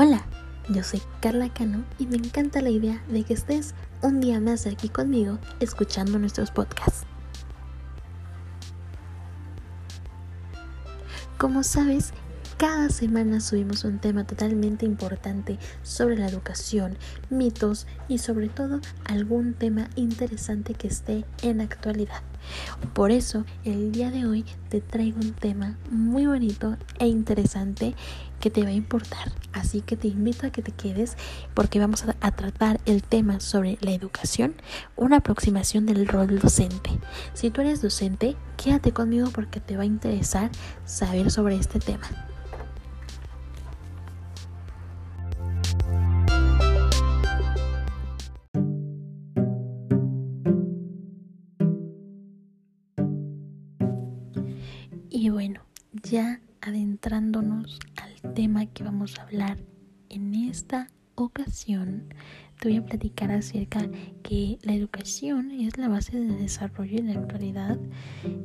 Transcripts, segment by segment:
Hola, yo soy Carla Cano y me encanta la idea de que estés un día más aquí conmigo escuchando nuestros podcasts. Como sabes, cada semana subimos un tema totalmente importante sobre la educación, mitos y sobre todo algún tema interesante que esté en actualidad. Por eso el día de hoy te traigo un tema muy bonito e interesante que te va a importar. Así que te invito a que te quedes porque vamos a, tratar el tema sobre la educación, una aproximación del rol docente. Si tú eres docente, quédate conmigo porque te va a interesar saber sobre este tema. Y bueno, ya adentrándonos al tema que vamos a hablar en esta ocasión, te voy a platicar acerca que la educación es la base de desarrollo en la actualidad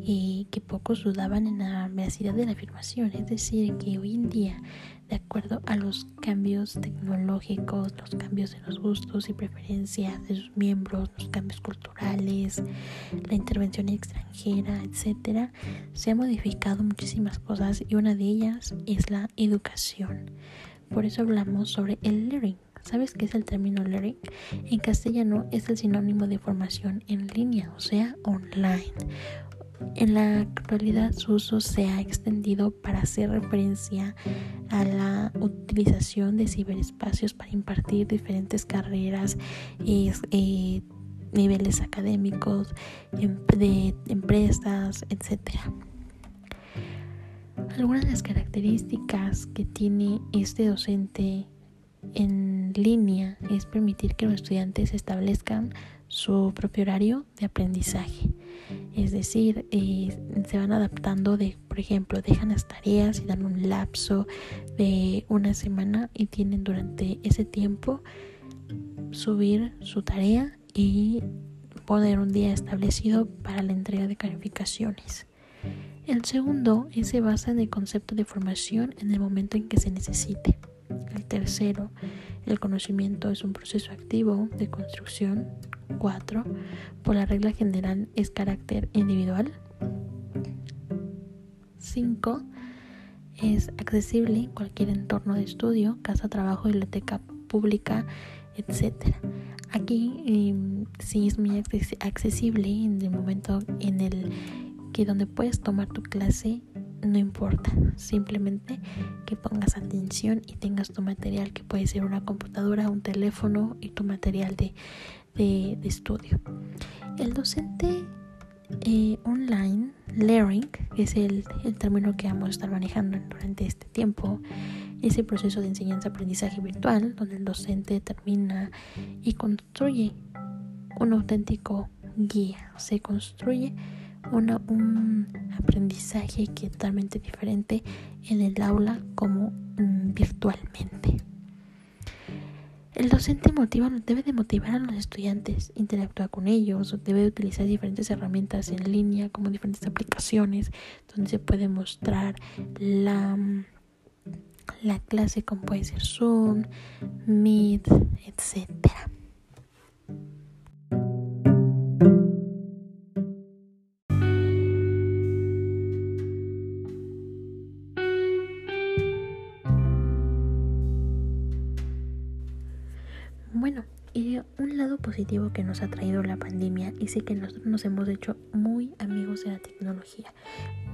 y que pocos dudaban en la veracidad de la afirmación. Es decir, que hoy en día, de acuerdo a los cambios tecnológicos, los cambios en los gustos y preferencias de sus miembros, los cambios culturales, la intervención extranjera, etcétera, se han modificado muchísimas cosas y una de ellas es la educación. Por eso hablamos sobre el learning ¿Sabes qué es el término learning? En castellano es el sinónimo de formación en línea, o sea, online. En la actualidad su uso se ha extendido para hacer referencia a la utilización de ciberespacios para impartir diferentes carreras y eh, niveles académicos, em, de empresas, etc. Algunas de las características que tiene este docente en línea es permitir que los estudiantes establezcan su propio horario de aprendizaje. Es decir, eh, se van adaptando de, por ejemplo, dejan las tareas y dan un lapso de una semana y tienen durante ese tiempo subir su tarea y poner un día establecido para la entrega de calificaciones. El segundo se basa en el concepto de formación en el momento en que se necesite. El tercero, el conocimiento es un proceso activo de construcción. Cuatro, por la regla general es carácter individual. Cinco, es accesible en cualquier entorno de estudio, casa, trabajo, biblioteca pública, etc. Aquí em, sí es muy accesible en el momento en el que donde puedes tomar tu clase no importa, simplemente que pongas atención y tengas tu material, que puede ser una computadora, un teléfono y tu material de, estudio. El docente eh, online, learning, que es el, el, término que vamos a estar manejando durante este tiempo, es el proceso de enseñanza-aprendizaje virtual, donde el docente determina y construye un auténtico guía, se construye un aprendizaje que totalmente diferente en el aula como mm, virtualmente. El docente debe de motivar a los estudiantes, interactuar con ellos, debe utilizar diferentes herramientas en línea como diferentes aplicaciones donde se puede mostrar la, la clase como puede ser Zoom, Meet, etcétera. Bueno, y un lado positivo que nos ha traído la pandemia es que nosotros nos hemos hecho muy amigos de la tecnología.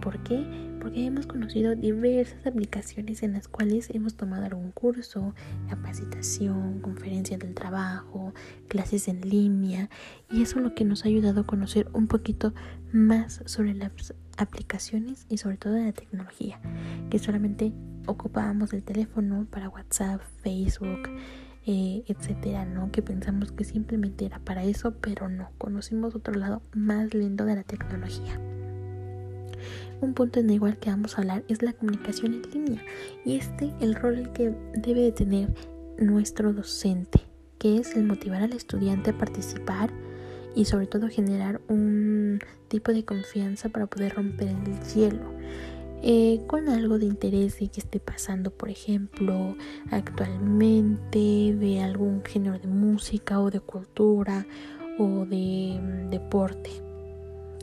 ¿Por qué? Porque hemos conocido diversas aplicaciones en las cuales hemos tomado algún curso, capacitación, conferencias del trabajo, clases en línea y eso es lo que nos ha ayudado a conocer un poquito más sobre las aplicaciones y sobre todo la tecnología, que solamente ocupábamos el teléfono para WhatsApp, Facebook, eh, etcétera, ¿no? Que pensamos que simplemente era para eso, pero no, conocimos otro lado más lindo de la tecnología. Un punto en el igual que vamos a hablar es la comunicación en línea y este el rol que debe de tener nuestro docente, que es el motivar al estudiante a participar y sobre todo generar un tipo de confianza para poder romper el hielo. Eh, con algo de interés de que esté pasando, por ejemplo, actualmente, de algún género de música o de cultura o de mm, deporte,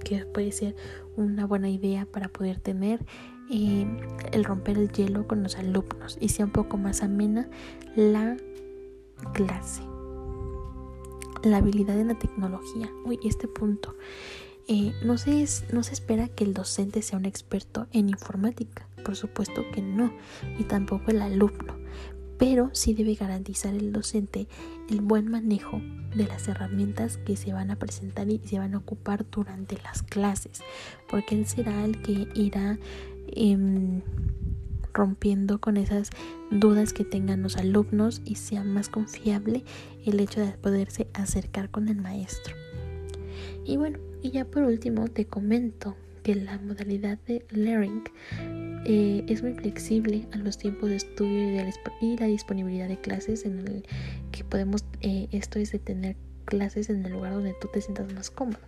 que puede ser una buena idea para poder tener eh, el romper el hielo con los alumnos y sea un poco más amena la clase. La habilidad en la tecnología. Uy, este punto. Eh, no, se no se espera que el docente sea un experto en informática, por supuesto que no, y tampoco el alumno, pero sí debe garantizar el docente el buen manejo de las herramientas que se van a presentar y se van a ocupar durante las clases, porque él será el que irá em, rompiendo con esas dudas que tengan los alumnos y sea más confiable el hecho de poderse acercar con el maestro. Y bueno, y ya por último te comento que la modalidad de learning eh, es muy flexible a los tiempos de estudio y, la disponibilidad de clases en el que podemos, eh, esto es de tener clases en el lugar donde tú te sientas más cómodo.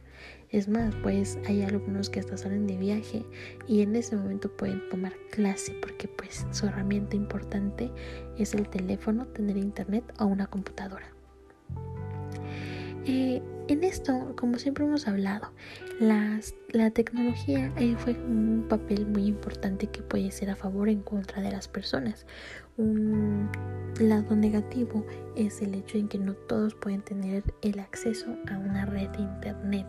Es más, pues hay alumnos que hasta salen de viaje y en ese momento pueden tomar clase porque pues su herramienta importante es el teléfono, tener internet o una computadora. Eh, en esto, como siempre hemos hablado, la tecnología eh, fue un papel muy importante que puede ser a favor o en contra de las personas. Un lado negativo es el hecho en que no todos pueden tener el acceso a una red de internet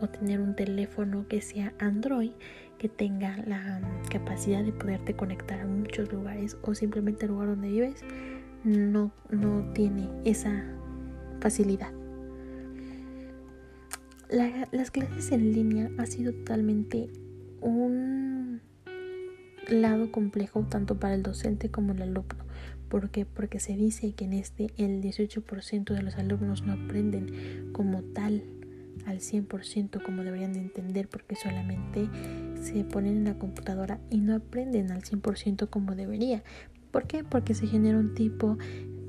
o tener un teléfono que sea Android que tenga la capacidad de poderte conectar a muchos lugares o simplemente el lugar donde vives no, no tiene esa facilidad las clases en línea ha sido totalmente un lado complejo tanto para el docente como el alumno. ¿Por qué? Porque se dice que en este el 18% de los alumnos no aprenden como tal al 100% como deberían de entender porque solamente se ponen en la computadora y no aprenden al 100% como debería. ¿Por qué? Porque se genera un tipo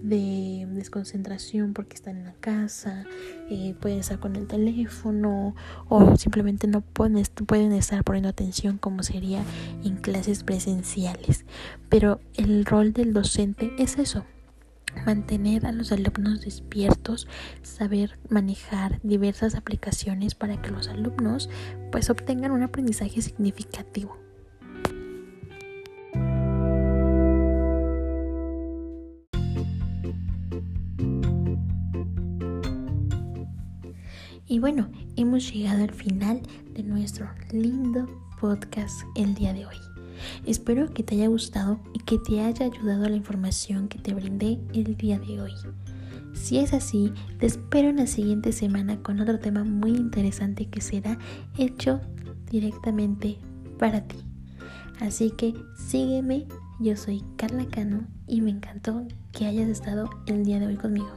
de desconcentración porque están en la casa, eh, pueden estar con el teléfono o simplemente no pueden, pueden estar poniendo atención como sería en clases presenciales. Pero el rol del docente es eso, mantener a los alumnos despiertos, saber manejar diversas aplicaciones para que los alumnos pues obtengan un aprendizaje significativo. Y bueno, hemos llegado al final de nuestro lindo podcast el día de hoy. Espero que te haya gustado y que te haya ayudado la información que te brindé el día de hoy. Si es así, te espero en la siguiente semana con otro tema muy interesante que será hecho directamente para ti. Así que sígueme, yo soy Carla Cano y me encantó que hayas estado el día de hoy conmigo.